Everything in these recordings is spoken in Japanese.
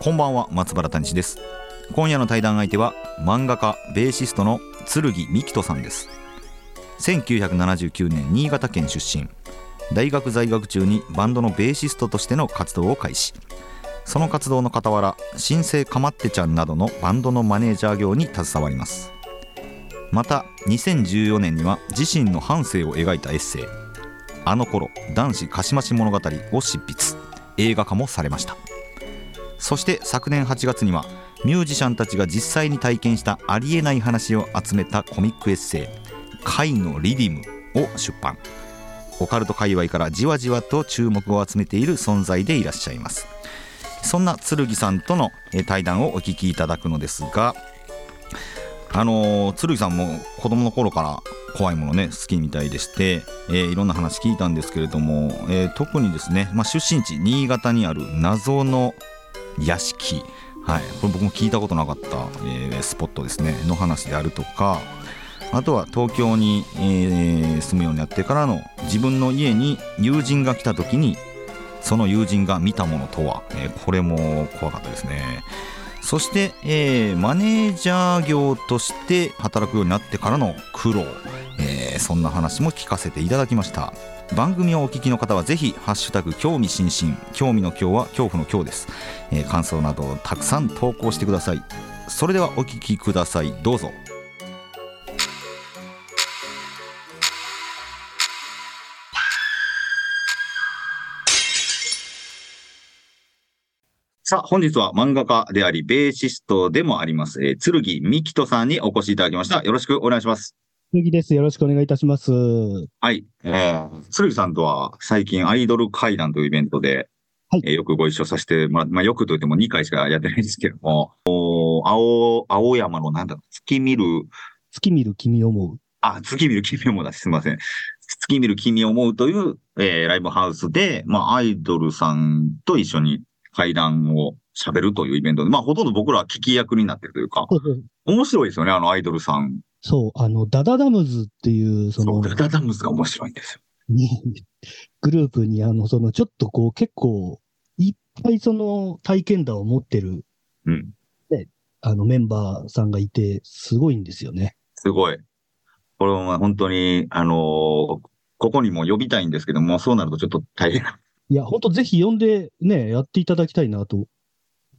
こんばんは松原谷です。今夜の対談相手は漫画家ベーシストの剣美希人さんです。1979年新潟県出身。大学在学中にバンドのベーシストとしての活動を開始。その活動の傍ら新生かまってちゃんなどのバンドのマネージャー業に携わります。また2014年には自身の半生を描いたエッセイ「あの頃男子かしまし物語」を執筆。映画化もされました。そして昨年8月にはミュージシャンたちが実際に体験したありえない話を集めたコミックエッセイ「貝のリディム」を出版。オカルト界隈からじわじわと注目を集めている存在でいらっしゃいます。そんな剣さんとの対談をお聞きいただくのですがあの剣さんも子供の頃から怖いものね好きみたいでして、えー、いろんな話聞いたんですけれども、えー、特にですね、まあ、出身地新潟にある謎の屋敷。はい、これ僕も聞いたことなかった、えー、スポットですね。の話であるとか。あとは東京に、えー、住むようになってからの自分の家に友人が来た時にその友人が見たものとは、えー、これも怖かったですね。そして、えー、マネージャー業として働くようになってからの苦労、えー、そんな話も聞かせていただきました。番組をお聞きの方はぜひハッシュタグ興味津々興味の今日は恐怖の今日です、えー、感想などたくさん投稿してくださいそれではお聞きくださいどうぞさあ、本日は漫画家であり、ベーシストでもあります、えー、剣美希人さんにお越しいただきました。よろしくお願いします。剣です。よろしくお願いいたします。はい。えー、剣さんとは最近アイドル会談というイベントで、はい、えー、よくご一緒させてもらって、まあ、よくと言っても2回しかやってないですけども、お青、青山のなんだ、月見る。月見る君思う。あ、月見る君思うだすみません。月見る君思うという、えー、ライブハウスで、まあ、アイドルさんと一緒に会談を喋るというイベントで、まあほとんど僕らは聞き役になってるというか、面白いですよね、あのアイドルさん。そう、あの、ダダダムズっていう、その、ダダダムズが面白いんですよ。グループに、あの、その、ちょっとこう、結構、いっぱいその体験談を持ってる、うん。ね、あの、メンバーさんがいて、すごいんですよね。すごい。これは本当に、あのー、ここにも呼びたいんですけども、そうなるとちょっと大変いや、本当ぜひ呼んでね、やっていただきたいなと、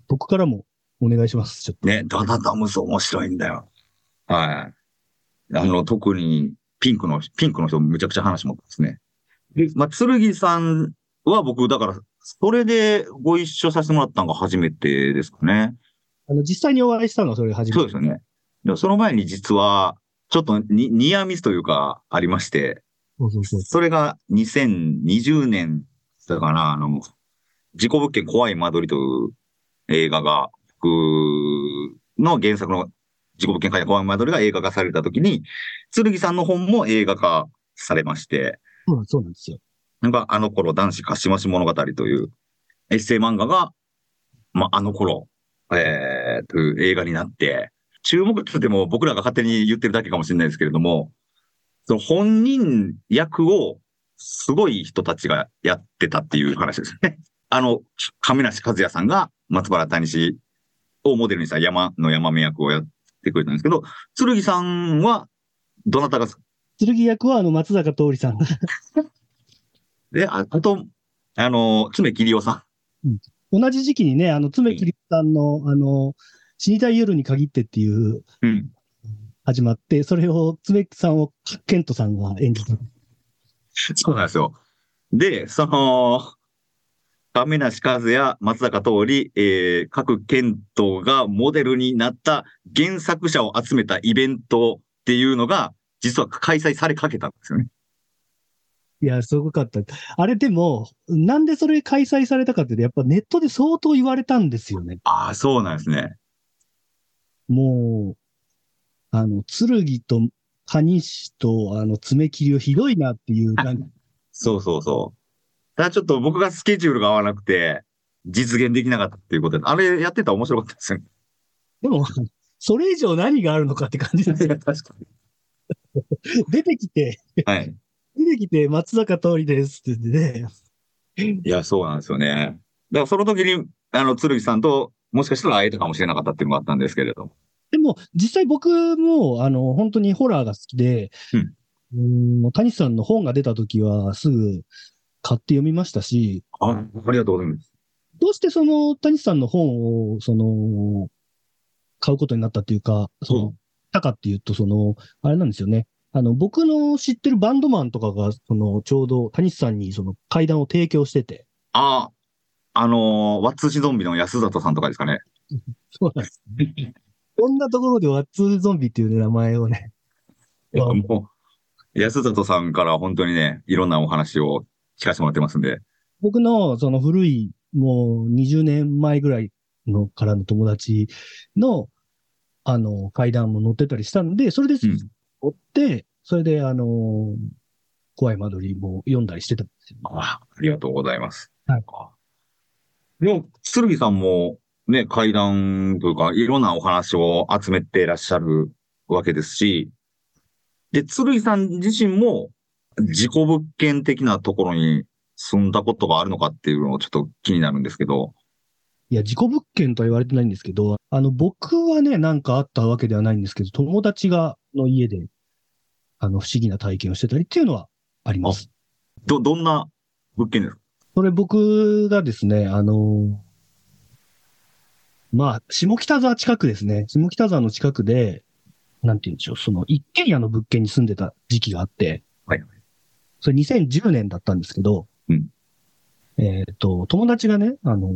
僕からもお願いします、ちょっと。ね、ダダダムス面白いんだよ。はい。あの、特にピンクの、ピンクの人むちゃくちゃ話持ってますね。で、まあ、剣さんは僕、だから、それでご一緒させてもらったのが初めてですかね。あの、実際にお会いしたのはそれ初めて？そうですよね。でその前に実は、ちょっとニニアミスというか、ありまして、そうそうそう。それが2020年だから、あの、事故物件怖い間取りという映画が、僕の原作の事故物件怖い間取りが映画化されたときに、剣さんの本も映画化されまして、うん、そうなんですよ。なんか、あの頃男子かしまし物語というエッセイ漫画が、まあ、あの頃、えー、という映画になって、注目っても僕らが勝手に言ってるだけかもしれないですけれども、その本人役をすごい人たちがやってたっていう話ですね。あの、亀梨和也さんが松原谷氏をモデルにした山の山目役をやってくれたんですけど、剣さんは、どなたが剣役はあの松坂桃李さん。で、ああと、あの、爪切夫さん。うん、同じ時期にね、あの、爪切夫さんの、あの、死にたい夜に限ってっていう、うん、始まって、それを爪さんをケントさんが演じた。そうなんですよ。で、その、亀梨和也、松坂桃李、えー、各県党がモデルになった原作者を集めたイベントっていうのが、実は開催されかけたんですよね。いや、すごかった。あれでも、なんでそれ開催されたかってやっぱネットで相当言われたんですよね。ああ、そうなんですね。もう、あの、剣と蟹師と、あの、爪切りをひどいなっていう、そうそうそう。ただちょっと僕がスケジュールが合わなくて、実現できなかったっていうことで、あれやってたら面白かったですよね。でも、それ以上何があるのかって感じですよ。確か 出てきて、に。はい。出てきて、松坂通りですって言ってね。いや、そうなんですよね。だからその時に、あの、剣さんと、もしかしたら会えたかもしれなかったっていうのがあったんですけれど。でも、実際僕も、あの、本当にホラーが好きで、うんうん、谷さんの本が出た時は、すぐ買って読みましたし、あ、ありがとうございます。どうしてその谷さんの本を、その、買うことになったっていうか、その、うんたかっていうと、その、あれなんですよね。あの、僕の知ってるバンドマンとかが、その、ちょうど谷さんにその階段を提供してて、あ、あのーワッツシゾンビの安里さんとかですかね。そうなんです。こんなところでワッツゾンビっていうね名前をね、いやあもう、安里さんから本当にね、いろんなお話を聞かせてもらってますんで。僕のその古い、もう20年前ぐらいのからの友達の、あの、階段も乗ってたりしたんで、それでうん追って、それであの、怖い間取りも読んだりしてたんですよ。あありがとうございます。はいでも、剣さんもね、階段というか、いろんなお話を集めていらっしゃるわけですし、で、剣さん自身も自己物件的なところに住んだことがあるのかっていうのをちょっと気になるんですけど、いや、事故物件とは言われてないんですけど、あの、僕はね、なんかあったわけではないんですけど、友達が、の家で、あの、不思議な体験をしてたりっていうのはあります。ど、どんな物件ですか？それ僕がですね、あのまあ、下北沢近くですね。下北沢の近くで、なんて言うんでしょう、その一軒家の物件に住んでた時期があって、はいそれ2010年だったんですけど、うんえっ、と、友達がね、あの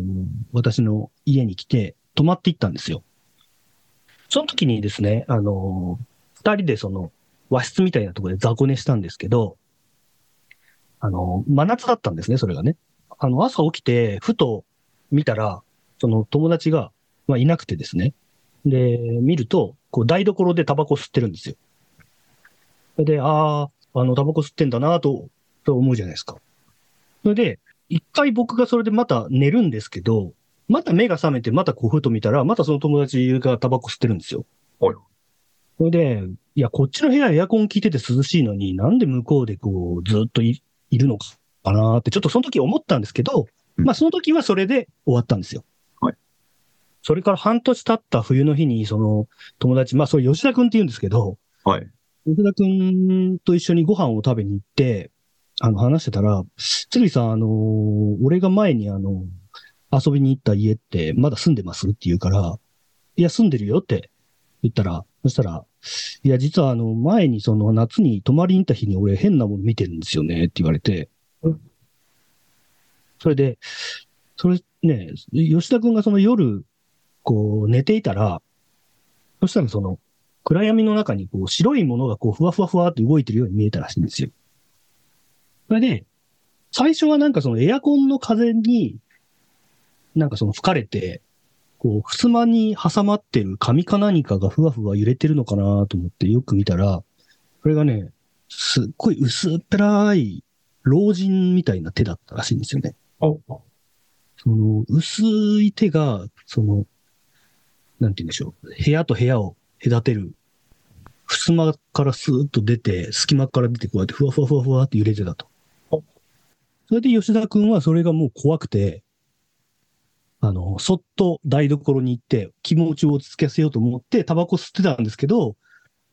私の家に来て泊まっていったんですよ。その時にですね、あの二人でその和室みたいなところで雑魚寝したんですけど、あの真夏だったんですね、それがね。あの、朝起きて、ふと見たら、その友達が、まあ、いなくてですね。で、見ると、こう、台所でタバコ吸ってるんですよ。で、ああ、あの、タバコ吸ってんだなと、と思うじゃないですか。それで、一回僕がそれでまた寝るんですけど、また目が覚めて、またこう、ふと見たら、またその友達がタバコ吸ってるんですよ。はいそれで、いや、こっちの部屋エアコン効いてて涼しいのに、なんで向こうでこう、ずっといいるのかなって、ちょっとその時思ったんですけど、うんまあその時はそれで終わったんですよ。はい。それから半年経った冬の日に、その友達、まあそれ吉田くんって言うんですけど、はい。吉田くんと一緒にご飯を食べに行って、あの話してたら、つるいさん、あの俺が前にあの、遊びに行った家ってまだ住んでますって言うから、いや、住んでるよって言ったら、そしたら、いや、実はあの、前にその夏に泊まりに行った日に俺変なもの見てるんですよねって言われて、それで、それね、吉田くんがその夜、こう寝ていたら、そしたらその、暗闇の中にこう白いものがこうふわふわふわって動いてるように見えたらしいんですよ。それで、最初はなんかそのエアコンの風に、なんかその吹かれて、こう、襖に挟まってる紙か何かがふわふわ揺れてるのかなと思ってよく見たら、これがね、すっごい薄っぺらい老人みたいな手だったらしいんですよね。その、薄い手が、その、なんて言うんでしょう。部屋と部屋を隔てる、襖からスーッと出て、隙間から出てこうやってふわふわふわふわって揺れてたと。それで吉田くんはそれがもう怖くて、あの、そっと台所に行って気持ちを落ち着けさせようと思ってタバコ吸ってたんですけど、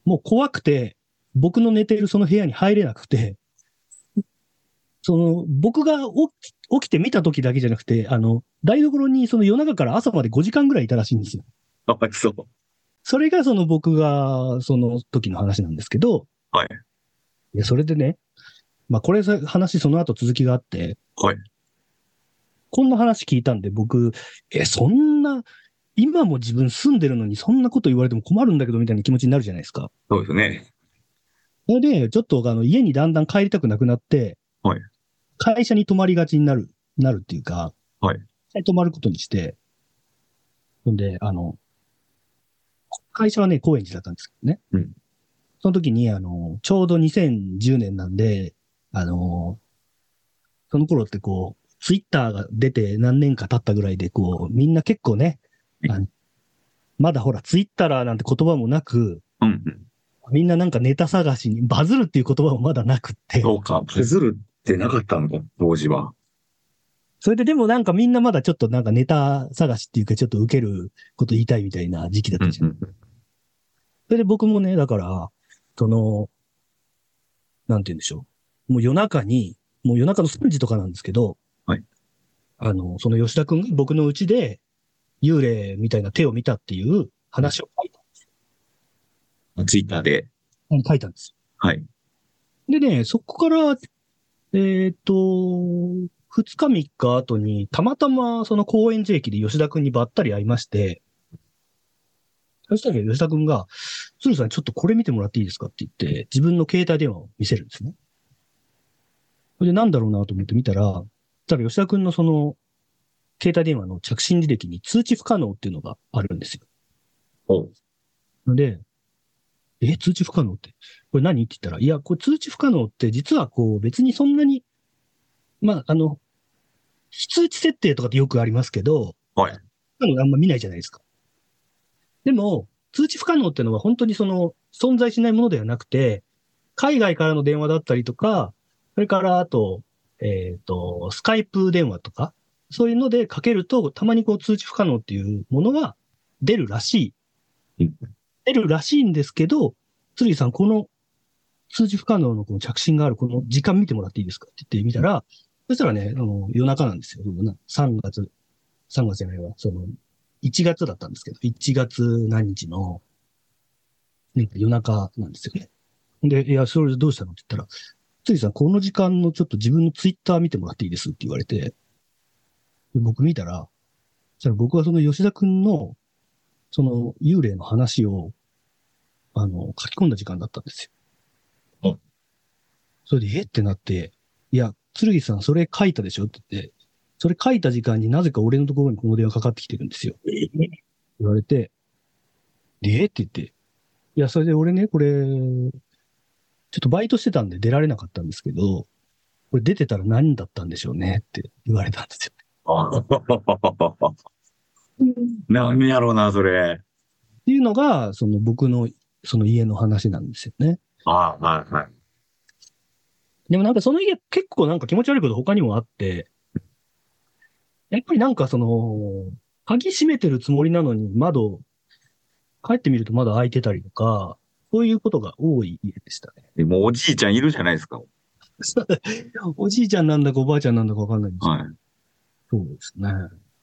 もう怖くて、僕の寝ているその部屋に入れなくて、その、僕が起き起きて見た時だけじゃなくて、あの、台所にその夜中から朝まで5時間ぐらいいたらしいんですよ。かわいそう。それがその僕がその時の話なんですけど、はい。いや、それでね、まあこれさ話その後続きがあって、はい。こんな話聞いたんで僕、え、そんな、今も自分住んでるのにそんなこと言われても困るんだけどみたいな気持ちになるじゃないですか。そうですね。それで、ちょっとあの家にだんだん帰りたくなくなって、はい会社に泊まりがちになる、なるっていうか、はい会社に泊まることにして、ほんで、あの、会社はね、高円寺だったんですけどね。うんその時に、あの、ちょうど2010年なんで、あの、その頃ってこう、ツイッターが出て何年か経ったぐらいで、こう、みんな結構ね、あのまだほら、ツイッターなんて言葉もなく、うんうん。みんななんかネタ探しに、バズるっていう言葉もまだなくって、そうか、バズるってなかったのか、当時は。それででもなんかみんなまだちょっとなんかネタ探しっていうかちょっと受けること言いたいみたいな時期だったじゃん。うんそれで僕もね、だから、その、なんて言うんでしょう。もう夜中に、もう夜中の3時とかなんですけど、はい。あの、その吉田くんが僕の家で幽霊みたいな手を見たっていう話を書いたうん。ツイッターで。うん書いたんですはい。よ。でね、そこから、えっ、と、2日3日後に、たまたまその高円寺駅で吉田くんにばったり会いまして、そしたら吉田くんが、鶴さんちょっとこれ見てもらっていいですかって言って、自分の携帯電話を見せるんですね。それでなんだろうなと思って見たら、たら吉田くんのその、携帯電話の着信履歴に通知不可能っていうのがあるんですよ。おうので、え、通知不可能って、これ何？って言ったら、いや、これ通知不可能って実はこう別にそんなに、まあ、あの、非通知設定とかってよくありますけど、はい。不可能あんま見ないじゃないですか。でも、通知不可能ってのは本当にその存在しないものではなくて、海外からの電話だったりとか、それからあと、えっ、と、スカイプ電話とか、そういうのでかけると、たまにこう通知不可能っていうものが出るらしいうん。出るらしいんですけど、鶴木さん、この通知不可能のこの着信があるこの時間見てもらっていいですかって言ってみたら、そしたらね、あの夜中なんですよ。3月、3月じゃないわ、その、1月だったんですけど、1月何日の、なんか夜中なんですよね。で、いや、それでどうしたのって言ったら、ついさん、この時間のちょっと自分のツイッター見てもらっていいですって言われて、で僕見たら、そしたら僕はその吉田くんの、その幽霊の話を、あの、書き込んだ時間だったんですよ。うんそれで、え？ってなって、いや、剣さん、それ書いたでしょ？って言って、それ書いた時間になぜか俺のところにこの電話かかってきてるんですよ。言われて、で、え？って言って、いや、それで俺ね、これ、ちょっとバイトしてたんで出られなかったんですけど、これ出てたら何だったんでしょうね？って言われたんですよ。あ 何やろうな、それ。っていうのが、その僕の、その家の話なんですよね。あはいはい。でもなんかその家結構なんか気持ち悪いこと他にもあって、やっぱりなんかその、鍵閉めてるつもりなのに窓、帰ってみるとまだ開いてたりとか、そういうことが多い家でしたね。でもうおじいちゃんいるじゃないですか。おじいちゃんなんだかおばあちゃんなんだかわかんないんですけど、はい。そうですね。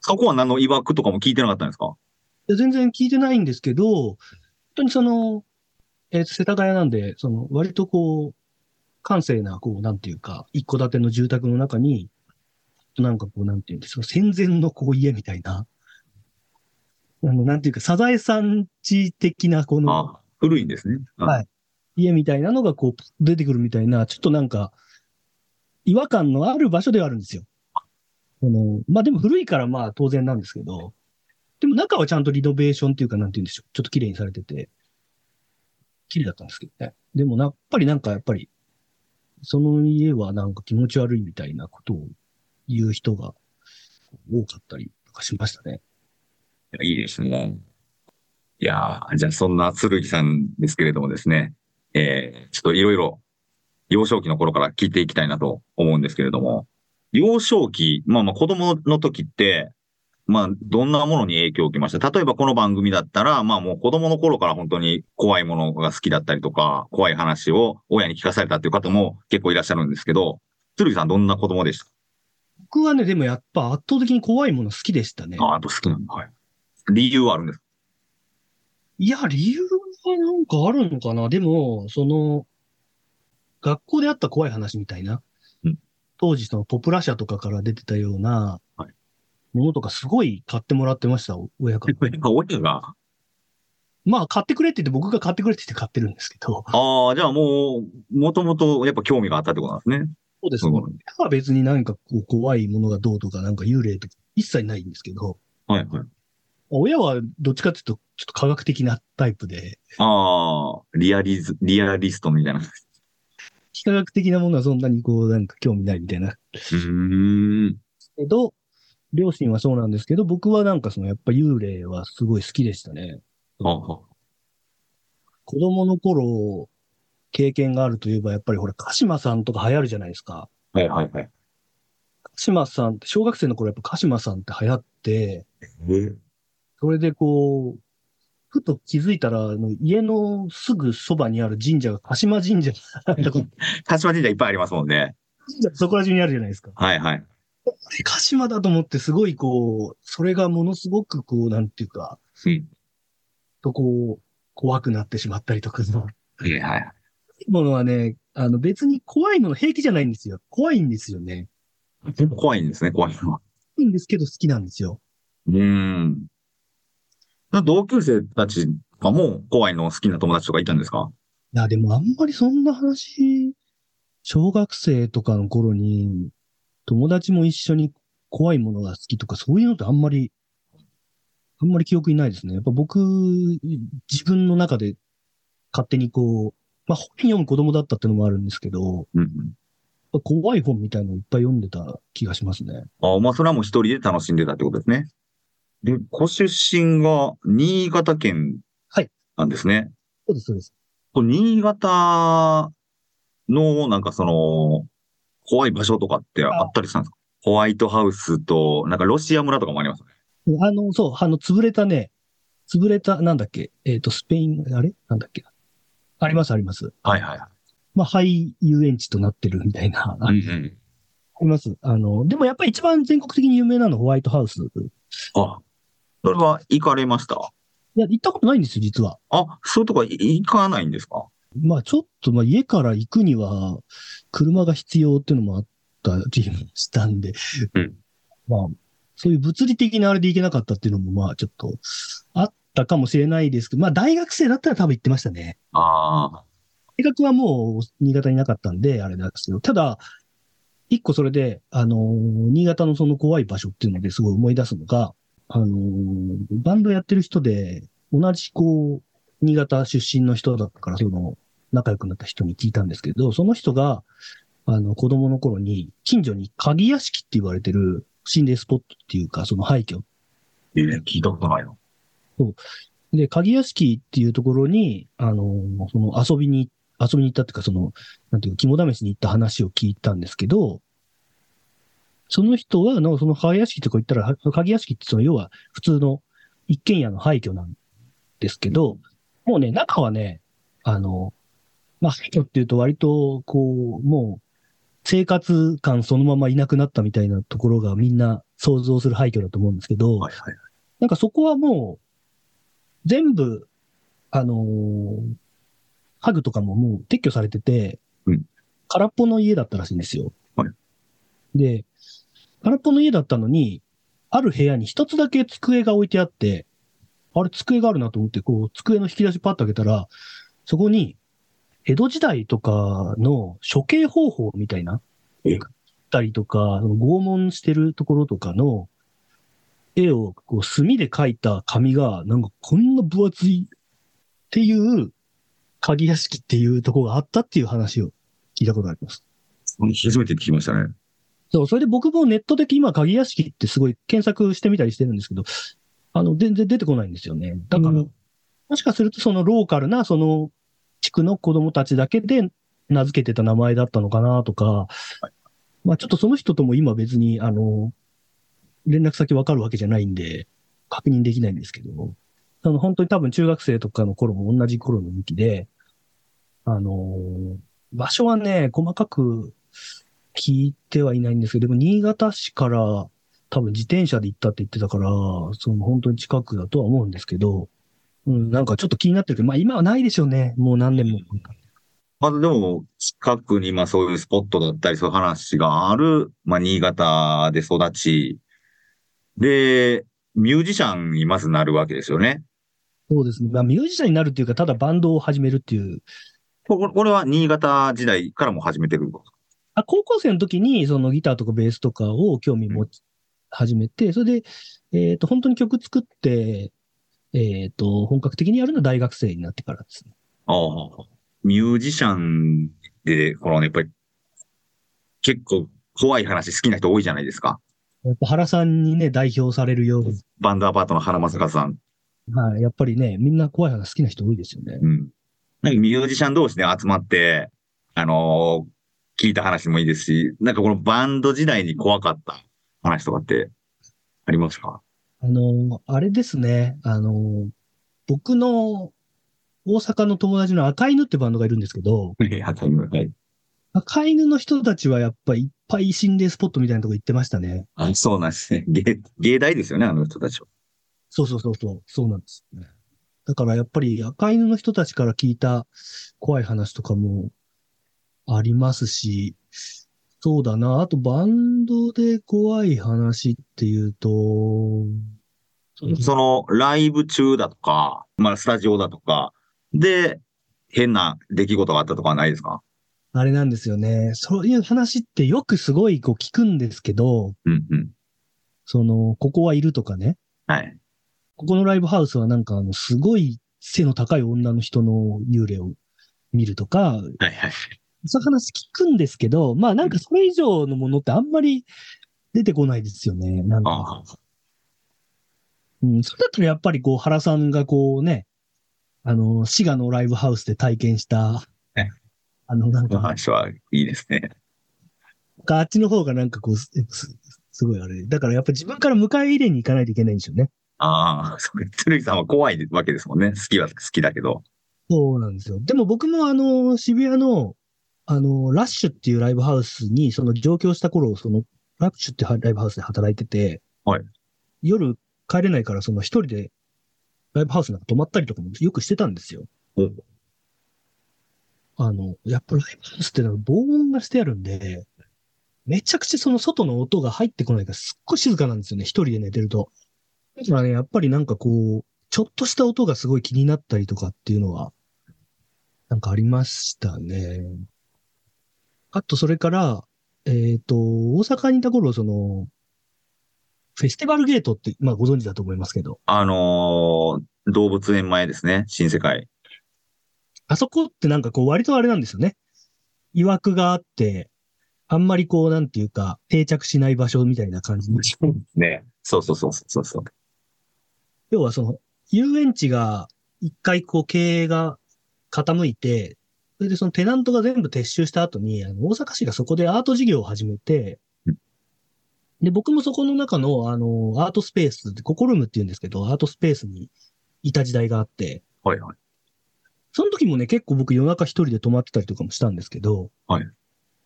そこは何の曰くとかも聞いてなかったんですか？いや全然聞いてないんですけど、本当にその、えー世田谷なんで、その、割とこう、閑静な、こう、なんていうか、一戸建ての住宅の中に、なんかこう、なんていうんですか、戦前のこう、家みたいな、あの、なんていうか、サザエさん地的な、この、あ古いんですね。はい家みたいなのがこう、出てくるみたいな、ちょっとなんか、違和感のある場所ではあるんですよ。あの、まあ、でも古いからまあ当然なんですけど、でも中はちゃんとリノベーションっていうかなんて言うんでしょう。ちょっと綺麗にされてて、綺麗だったんですけどね。でもな、やっぱりなんかやっぱり、その家はなんか気持ち悪いみたいなことを言う人が多かったりとかしましたね。いいですね。いやじゃあそんな剣さんですけれどもですね、えー、ちょっといろいろ幼少期の頃から聞いていきたいなと思うんですけれども、幼少期、まあまあ子供の時って、まあどんなものに影響を受けました？例えばこの番組だったら、まあもう子供の頃から本当に怖いものが好きだったりとか、怖い話を親に聞かされたっていう方も結構いらっしゃるんですけど、剣さんどんな子供でした？僕はね、でもやっぱ圧倒的に怖いもの好きでしたね。ああ、やっぱ好きなんだ。はい。理由はあるんですか？いや、理由はなんかあるのかな。でも、その、学校であった怖い話みたいな、うん。当時そのポプラ社とかから出てたようなはい、ものとかすごい買ってもらってました、親から。親が？まあ、買ってくれって言って僕が買ってくれって言って買ってるんですけど、ああ、じゃあもう、もともとやっぱ興味があったってことなんですね。そうですね。うん部屋は別になんかこう怖いものがどうとか、なんか幽霊とか一切ないんですけど、はいはい。親はどっちかっていうと、ちょっと科学的なタイプで、ああ、リアリズ、リアリストみたいな。う非科学的なものはそんなにこう、なんか興味ないみたいな。ーん。けど、両親はそうなんですけど、僕はなんかそのやっぱ幽霊はすごい好きでしたね。ああ子供の頃、経験があるといえば、やっぱりほら、鹿島さんとか流行るじゃないですか。はいはいはい。鹿島さんって、小学生の頃やっぱ鹿島さんって流行って、えそれでこう、ふと気づいたら、あの家のすぐそばにある神社が鹿島神社 鹿島神社いっぱいありますもんね。神社そこら中にあるじゃないですか。はいはい。あれ鹿島だと思ってすごいこう、それがものすごくこう、なんていうか、うん。とこう、怖くなってしまったりとか、はいはい。ものはね、あの別に怖いもの平気じゃないんですよ。怖いんですよね。怖いんですね、怖いのは。いいんですけど好きなんですよ。うん。同級生たちがもう怖いの好きな友達とかいたんですかいや、でもあんまりそんな話、小学生とかの頃に、友達も一緒に怖いものが好きとか、そういうのってあんまり、あんまり記憶にないですね。やっぱ僕、自分の中で勝手にこう、まあ本読む子供だったってのもあるんですけど、うん。怖い本みたいのをいっぱい読んでた気がしますね。あまあ、それはもう一人で楽しんでたってことですね。で、ご出身が新潟県はいなんですね。そうです、そうです。新潟の、なんかその、怖い場所とかってあったりしたんですか？ホワイトハウスと、なんかロシア村とかもありますね。あの、そう、あの、潰れたね、潰れた、なんだっけ、えっ、と、スペイン、あれ？なんだっけ？あります、あります。はいはい。まあ、廃遊園地となってるみたいな、あうんりうん。ます。あの、でもやっぱり一番全国的に有名なのはホワイトハウス。いあ、それは行かれました？や、行ったことないんですよ、実は。あ、そういうとこ行かないんですか？まあ、ちょっと、まあ、家から行くには、車が必要っていうのもあったりもしたんで、うんまあ、そういう物理的なあれで行けなかったっていうのも、まあ、ちょっと、あったかもしれないですけど、まあ、大学生だったら多分行ってましたね。ああ。大学はもう新潟になかったんで、あれなんですけど、ただ、一個それで、あのー新潟のその怖い場所っていうのですごい思い出すのが、あのーバンドやってる人で、同じこう、新潟出身の人だったから、その、仲良くなった人に聞いたんですけど、その人が、あの、子供の頃に、近所に鍵屋敷って言われてる心霊スポットっていうか、その廃墟。えー聞いたことないの。で、鍵屋敷っていうところに、あの、その遊びに、遊びに行ったっていうか、その、なんていうか、肝試しに行った話を聞いたんですけど、その人は、のその鍵屋敷とか行ったら、鍵屋敷ってその、要は普通の一軒家の廃墟なんですけど、もうね、中はね、あの、まあ、廃墟っていうと割と、こう、もう、生活感そのままいなくなったみたいなところがみんな想像する廃墟だと思うんですけど、はいはい。なんかそこはもう、全部、あのー家具とかももう撤去されてて、うん空っぽの家だったらしいんですよ。はいで、空っぽの家だったのに、ある部屋に一つだけ机が置いてあって、あれ机があるなと思って、こう、机の引き出しパッと開けたら、そこに、江戸時代とかの処刑方法みたいな、え？たりとか、拷問してるところとかの、絵をこう墨で描いた紙が、なんかこんな分厚いっていう、鍵屋敷っていうところがあったっていう話を聞いたことがあります。初めて聞きましたね。そう、それで僕もネットで今、鍵屋敷ってすごい検索してみたりしてるんですけど、あの、全然出てこないんですよね。だから、うんもしかするとそのローカルな、その地区の子供たちだけで名付けてた名前だったのかなとか、まあちょっとその人とも今別に、あの、連絡先わかるわけじゃないんで、確認できないんですけど、あの、本当に多分中学生とかの頃も同じ頃の向きで、あの、場所はね、細かく聞いてはいないんですけど、でも新潟市から多分自転車で行ったって言ってたから、その本当に近くだとは思うんですけど、うん、なんかちょっと気になってるけど、まあ今はないでしょうね。もう何年も。まあでも、近くにまあそういうスポットだったり、そういう話がある、まあ新潟で育ち、で、ミュージシャンにまずなるわけですよね。そうですね。まあミュージシャンになるっていうか、ただバンドを始めるっていう。これは新潟時代からも始めてるあ高校生の時にそのギターとかベースとかを興味持ち始めて、それで、えっ、と、本当に曲作って、えっ、と、本格的にやるのは大学生になってからですね。ああ。ミュージシャンで、このね、やっぱり、結構怖い話好きな人多いじゃないですか。やっぱ原さんにね、代表されるように、バンドアパートの原正和さん。はい、やっぱりね、みんな怖い話好きな人多いですよね。うん。なんかミュージシャン同士で集まって、あのー聞いた話もいいですし、なんかこのバンド時代に怖かった話とかってありますか？あの、あれですね、あの、僕の大阪の友達の赤犬ってバンドがいるんですけど、はい。はい。赤犬の人たちはやっぱりいっぱい心霊スポットみたいなとこ行ってましたね。あ、そうなんですね。芸、芸大ですよね、あの人たちは。そうそうそうそう、そうなんです。だからやっぱり赤犬の人たちから聞いた怖い話とかもありますし、そうだな。あとバンドで怖い話っていうと、その、ライブ中だとか、まあ、スタジオだとか、で、変な出来事があったとかはないですか？あれなんですよね。そういう話ってよくすごいこう聞くんですけど、うんうん。その、ここはいるとかね。はい。ここのライブハウスはなんかあの、すごい背の高い女の人の幽霊を見るとか、はいはい。そういう話聞くんですけど、まあなんかそれ以上のものってあんまり出てこないですよね。なんか。うん、それだったらやっぱりこう原さんがこうね、あの、滋賀のライブハウスで体験したえ、あのなんか、話はいいですね。あっちの方がなんかこう、すすすごいあれ。だからやっぱ自分から迎え入れに行かないといけないんでしょうね。ああ、そうか。鶴木さんは怖いわけですもんね。好きは好きだけど。そうなんですよ。でも僕もあの、渋谷の、あの、ラッシュっていうライブハウスに、その上京した頃、その、ラッシュっていうライブハウスで働いてて、はい夜帰れないから、その一人でライブハウスなんか泊まったりとかもよくしてたんですよ。うんあの、やっぱライブハウスってのは防音がしてあるんで、めちゃくちゃその外の音が入ってこないからすっごい静かなんですよね、一人で寝てると。だからね、やっぱりなんかこう、ちょっとした音がすごい気になったりとかっていうのは、なんかありましたね。あと、それから、えっ、と、大阪にいた頃、その、フェスティバルゲートって、まあご存知だと思いますけど、あのー動物園前ですね。新世界。あそこってなんかこう割とあれなんですよね。曰くがあって、あんまりこうなんていうか定着しない場所みたいな感じに。ね。そうそうそうそうそう。要はその遊園地が一回こう経営が傾いて、それでそのテナントが全部撤収した後に、あの大阪市がそこでアート事業を始めてうん、で、僕もそこの中のあのアートスペース、ココルームって言うんですけど、アートスペースにいた時代があって、はいはい。その時もね、結構僕夜中一人で泊まってたりとかもしたんですけど、はい。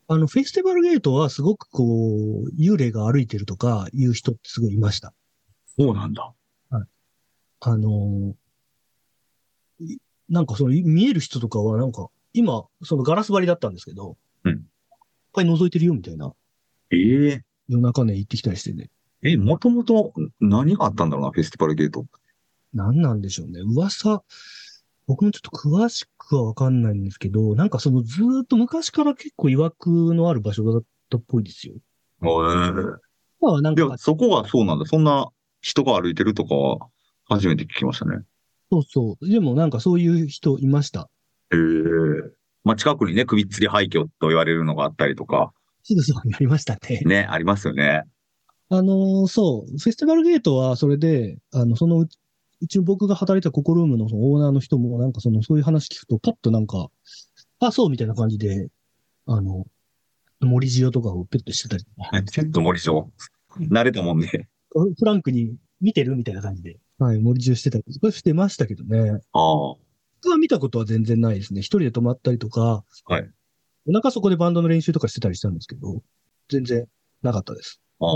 あの、フェスティバルゲートはすごくこう、幽霊が歩いてるとかいう人ってすごいいました。そうなんだ。あのいなんかその見える人とかはなんか、今、そのガラス張りだったんですけど、うんいっぱい覗いてるよみたいな、ええ夜中ね、行ってきたりしてね。え、もともと何があったんだろうな、フェスティバルゲート。何なんでしょうね。噂、僕もちょっと詳しくはわかんないんですけど、なんかそのずーっと昔から結構曰くのある場所だったっぽいですよ。ええまあなんかそこはそうなんだ。そんな人が歩いてるとかは初めて聞きましたね。そうそう。でもなんかそういう人いました。ええまあ、近くにね、首吊り廃墟と言われるのがあったりとか、すぐそばにありましたね。ね、ありますよね。あのーそう、フェスティバルゲートはそれで、あの、そのうち、うちの僕が働いたココルームのそのオーナーの人も、なんかその、そういう話聞くと、パッとなんか、あ、そうみたいな感じで、あの、森塩とかをペットしてたりとか、ちょっと森城。慣れたもんね。フランクに見てるみたいな感じで、はい、森塩してたりとかしてましたけどね。ああ。僕は見たことは全然ないですね。一人で泊まったりとか、はい。お腹そこでバンドの練習とかしてたりしたんですけど、全然なかったです。ああ。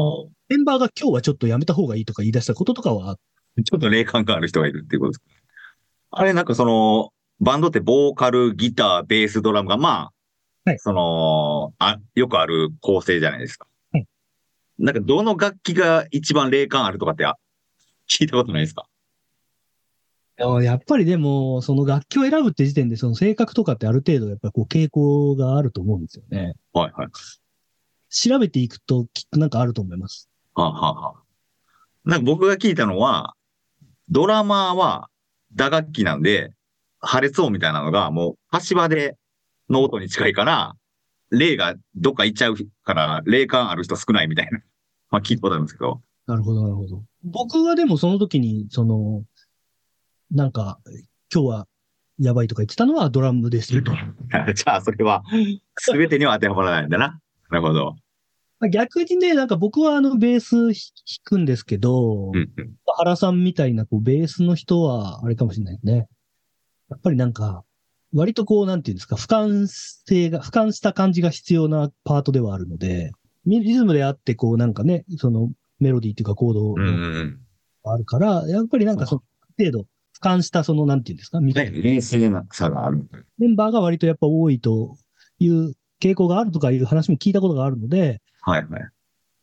メンバーが今日はちょっとやめた方がいいとか言い出したこととかは、ちょっと霊感がある人がいるっていうことですか？あれ、なんかその、バンドってボーカル、ギター、ベース、ドラムが、まあ、はいその、あ、よくある構成じゃないですか。はいなんか、どの楽器が一番霊感あるとかって、あ聞いたことないですか？あやっぱりでも、その楽器を選ぶって時点で、その性格とかってある程度、やっぱりこう傾向があると思うんですよね。はいはい。調べていくときっとなんかあると思います。はあ、はあはあ、なんか僕が聞いたのは、ドラマーは打楽器なんで、破裂音みたいなのがもう橋場での音に近いから、霊がどっか行っちゃうから、霊感ある人少ないみたいな。まあ聞いたことあるんですけど。なるほど、なるほど。僕はでもその時に、その、なんか、今日はやばいとか言ってたのはドラムですよと。じゃあそれは、すべてには当てはまらないんだな。なるほど。まあ逆にね、なんか僕はあのベース弾くんですけど、うんうん。原さんみたいなこうベースの人はあれかもしれないね。やっぱりなんか、割とこう、なんていうんですか、俯瞰性が、俯瞰した感じが必要なパートではあるので、ミリズムであって、こうなんかね、そのメロディーっていうかコード。があるから、やっぱりなんかその、程度、俯瞰したその、なんていうんですか、冷静な差がある。メンバーが割とやっぱ多いという傾向があるとかいう話も聞いたことがあるので、はいはい。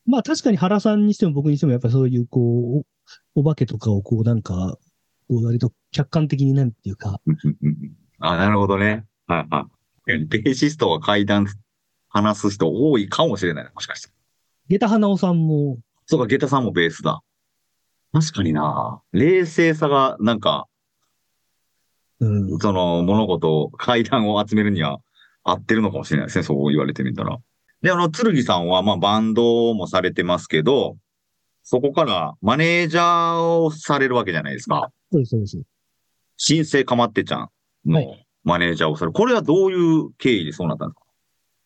まあ確かに原さんにしても僕にしてもやっぱりそういうこう、おお化けとかをこうなんか、こう割と客観的になんていうか、あ、なるほどね。はいはい。ベーシストが階段話す人多いかもしれない。もしかして。下駄花尾さんも、そうか、ゲタさんもベースだ。確かにな冷静さが、なんか、うん、その物事を、階段を集めるには合ってるのかもしれないですね。そう言われてみたら。で、あの、剣さんは、まあ、バンドもされてますけど、そこからマネージャーをされるわけじゃないですか。そうです、そうです。新生かまってちゃんはのマネージャーをされる。これはどういう経緯でそうなったんですか？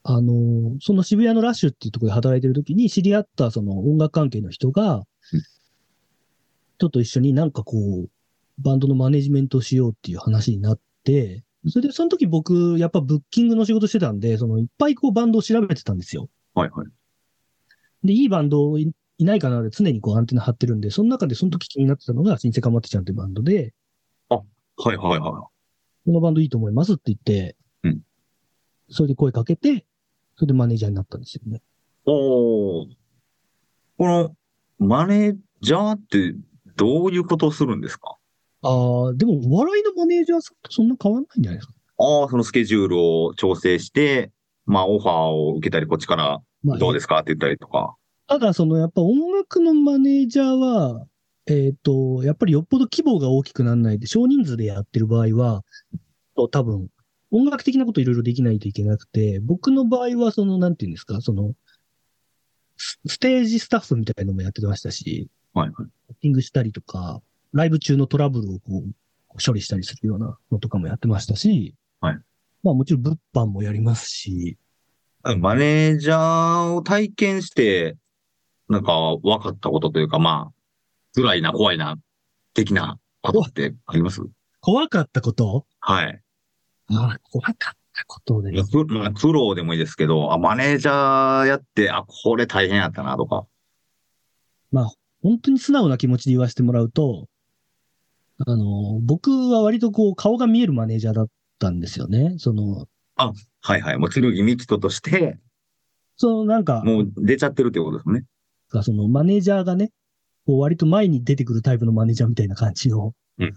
あのー、その渋谷のラッシュっていうところで働いてる時に知り合ったその音楽関係の人がうん、ちょっと一緒になんかこう、バンドのマネジメントをしようっていう話になって、それでその時僕、やっぱブッキングの仕事してたんで、そのいっぱいこうバンドを調べてたんですよ。はいはい。で、いいバンドいいないかなで常にこうアンテナ張ってるんで、その中でその時気になってたのが、新生かまってちゃんっていうバンドで、はいはいはこのバンドいいと思いますって言って、うんそれで声かけて、それでマネージャーになったんですよね。い。おー。この、マネージャーってどういうことをするんですか？ああ、でもお笑いのマネージャーさんとそんな変わんないんじゃないですか？ああ、そのスケジュールを調整して、まあ、オファーを受けたり、こっちからまあ、どうですか？って言ったりとか。ただ、その、やっぱ音楽のマネージャーは、えっ、と、やっぱりよっぽど規模が大きくならないで、少人数でやってる場合は、と多分、音楽的なこといろいろできないといけなくて、僕の場合は、その、なんていうんですか、その、スステージスタッフみたいなのもやってましたし、はいはい。セッティングしたりとか、ライブ中のトラブルをこう、処理したりするようなのとかもやってましたし、はい。まあもちろん物販もやりますし、マネージャーを体験して、なんか分かったことというか、まあ、辛いな、怖いな、的なことってあります？怖かったこと？はい。ああ怖かったことでまあくまあ苦労でもいいですけど、あ、マネージャーやって、あ、これ大変やったな、とか。本当に素直な気持ちで言わせてもらうと、あの、僕は割とこう顔が見えるマネージャーだったんですよね。その、はいはい。もう、剣美人として、そのなんか、もう出ちゃってるってことですね。そのマネージャーがね、こう割と前に出てくるタイプのマネージャーみたいな感じの。うん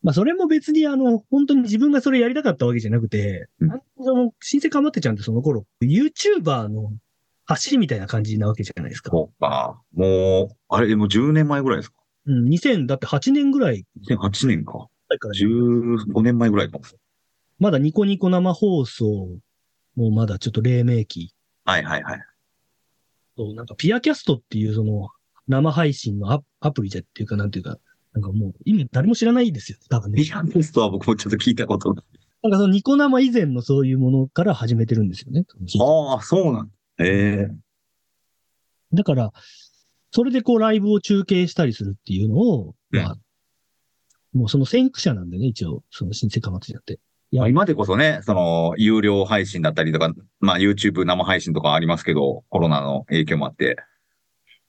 まあそれも別にあの、本当に自分がそれやりたかったわけじゃなくて、うんの、新生かまってちゃんってその頃、YouTuber の走りみたいな感じなわけじゃないですか。そうか。もう、あれ、もう10年前ぐらいですか？うん、2000、だって8年ぐらい ?2008 年か。前から、15年前ぐらいかも。まだニコニコ生放送もまだちょっと黎明期。はいはいはい。そうなんかピアキャストっていうその生配信のアアプリじゃっていうかなんていうか、なんかもう今誰も知らないですよ、多分ね。ビアテストは僕もちょっと聞いたことない。なんかそのニコ生以前のそういうものから始めてるんですよね。ああ、そうなんだ。ええだから、それでこうライブを中継したりするっていうのを、うんまあ、もうその先駆者なんでね、一応、その新生かまってちゃって。いやまあ今でこそね、その、有料配信だったりとか、まあ YouTube 生配信とかありますけど、コロナの影響もあって。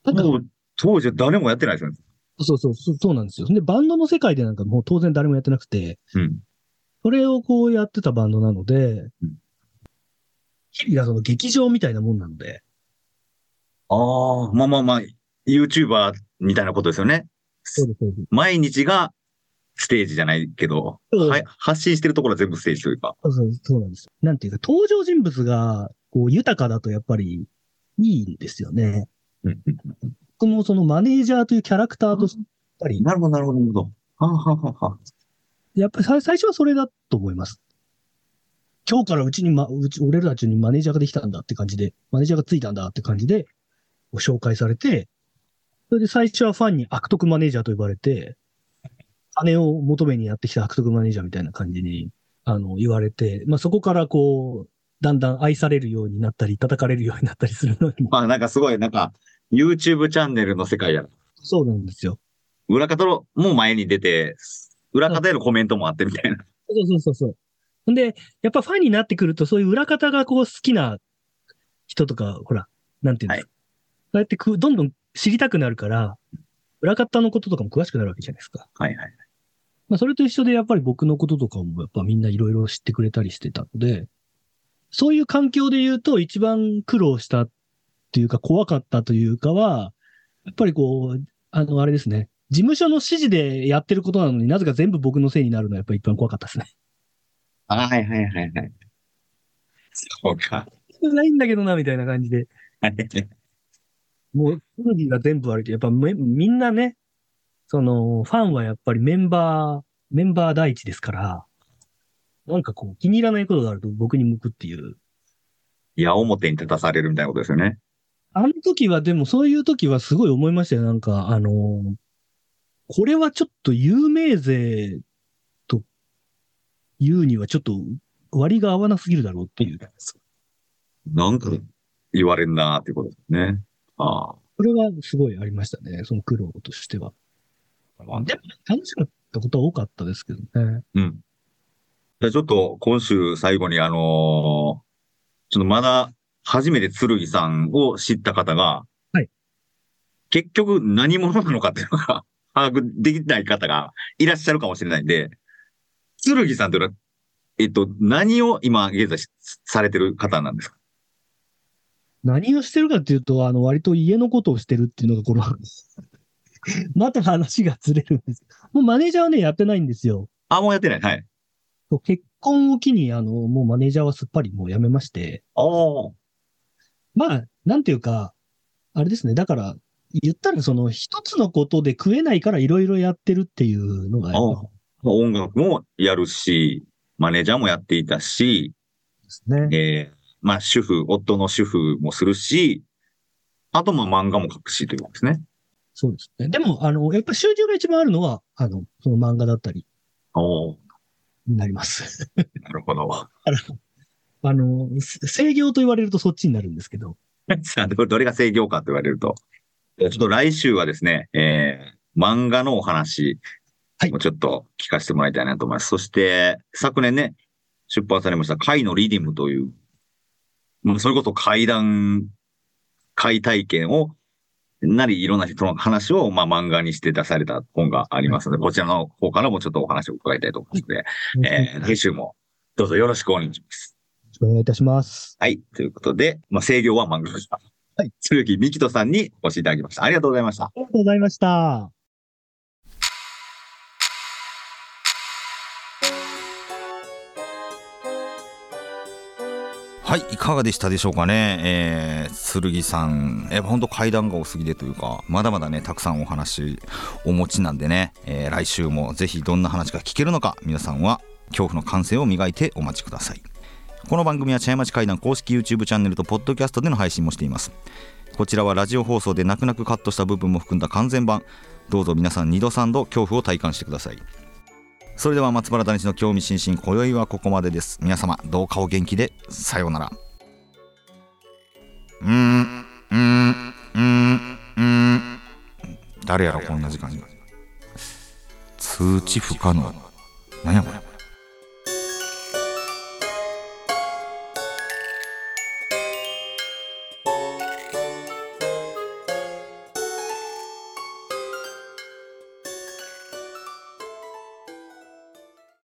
ただもう当時は誰もやってないですよね。そうそうそう、そうなんですよ。で、バンドの世界でなんかもう当然誰もやってなくて、うん。それをこうやってたバンドなので、うん日々がその劇場みたいなもんなので、ああ、まあまあまあ、YouTuber みたいなことですよね。そうです、そうです。毎日がステージじゃないけど、はい、発信してるところは全部ステージというか。そうそうそうなんですよ。なんていうか、登場人物がこう豊かだとやっぱりいいんですよね。うん僕もそのマネージャーというキャラクターとして、やっぱり、なるほど、なるほど、なるほど。はあ、はあはあはあ、やっぱり最最初はそれだと思います。今日からうちに、ま、うち、俺らたちにマネージャーができたんだって感じで、マネージャーがついたんだって感じで、ご紹介されて、それで最初はファンに悪徳マネージャーと呼ばれて、金を求めにやってきた悪徳マネージャーみたいな感じに、あの、言われて、まあ、そこからこう、だんだん愛されるようになったり、叩かれるようになったりするのに、まあ、なんかすごい、なんか、YouTube チャンネルの世界やな。そうなんですよ。裏方のも前に出て、裏方へのコメントもあってみたいな。そうそうそうそう。ほんで、やっぱファンになってくると、そういう裏方がこう好きな人とか、ほら、なんていうんですか。そうやってくどんどん知りたくなるから、裏方のこととかも詳しくなるわけじゃないですか。はいはい。まあ、それと一緒でやっぱり僕のこととかもやっぱみんないろいろ知ってくれたりしてたので、そういう環境で言うと一番苦労したっていうか怖かったというかは、やっぱりこう、あの、あれですね。事務所の指示でやってることなのになぜか全部僕のせいになるのはやっぱり一番怖かったですね。あはいはいはいはい。そうか。ないんだけどな、みたいな感じで。はいもう、古着が全部悪いて、やっぱめみんなね、その、ファンはやっぱりメンバー、メンバー第一ですから、なんかこう、気に入らないことがあると僕に向くっていう。いや、表に立たされるみたいなことですよね。あの時は、でもそういう時はすごい思いましたよ。なんか、あのーこれはちょっと有名税と言うにはちょっと割が合わなすぎるだろうっていう。なんか言われんなーっていうことですね。ああ。それはすごいありましたね。その苦労としては。でも楽しかったことは多かったですけどね。うん。じゃあちょっと今週最後にあのーちょっとまだ初めて剣さんを知った方が、はい。結局何者なのかっていうのが把握できない方がいらっしゃるかもしれないんで、剣さんというのは、えっと、何を今現在しされてる方なんですか？何をしてるかっていうと、あの、割と家のことをしてるっていうのがこの、また話がずれるんです。もうマネージャーはね、やってないんですよ。あ、もうやってない。はい。結婚を機に、あの、もうマネージャーはすっぱりもう辞めまして、ああ。まあ、なんていうか、あれですね。だから、言ったらその一つのことで食えないからいろいろやってるっていうのが、音楽もやるし、マネージャーもやっていたし、ですね。えーまあ主婦、夫の主婦もするし、あとまあ漫画も描くしということですね。そうですね。でも、あの、やっぱ収入が一番あるのは、あの、その漫画だったりおーになります。なるほど。あの、せ制業と言われるとそっちになるんですけど、さあ、どどれが制御かと言われると。ちょっと来週はですね、えー、漫画のお話はいもちょっと聞かせてもらいたいなと思います。そして、昨年ね、出版されました、貝のリディムという、もうそれこそ怪談、怪体験を、なりいろんな人の話を、まあ、漫画にして出された本がありますので、こちらの方からもちょっとお話を伺いたいと思いますので、えー、来週もどうぞよろしくお願いします。お願いいたします。はい。ということで、まあ、制御は漫画でした。はい。鶴木美希人さんにお越しいただきました。ありがとうございました。ありがとうございました。はい、いかがでしたでしょうかね？えー、剣さん、えー、ほんと階段が多すぎでというか、まだまだね、たくさんお話お持ちなんでね、えー来週もぜひどんな話が聞けるのか、皆さんは恐怖の感性を磨いてお待ちください。この番組は茶屋町階段公式 YouTube チャンネルとポッドキャストでの配信もしています。こちらはラジオ放送で泣く泣くカットした部分も含んだ完全版。どうぞ皆さん2度3度恐怖を体感してください。それでは松原谷氏の興味津々今宵はここまでです。皆様どうかお元気でさようなら。うんうんうんうん。誰やろこんな時間に。通知不可能。何やこれ。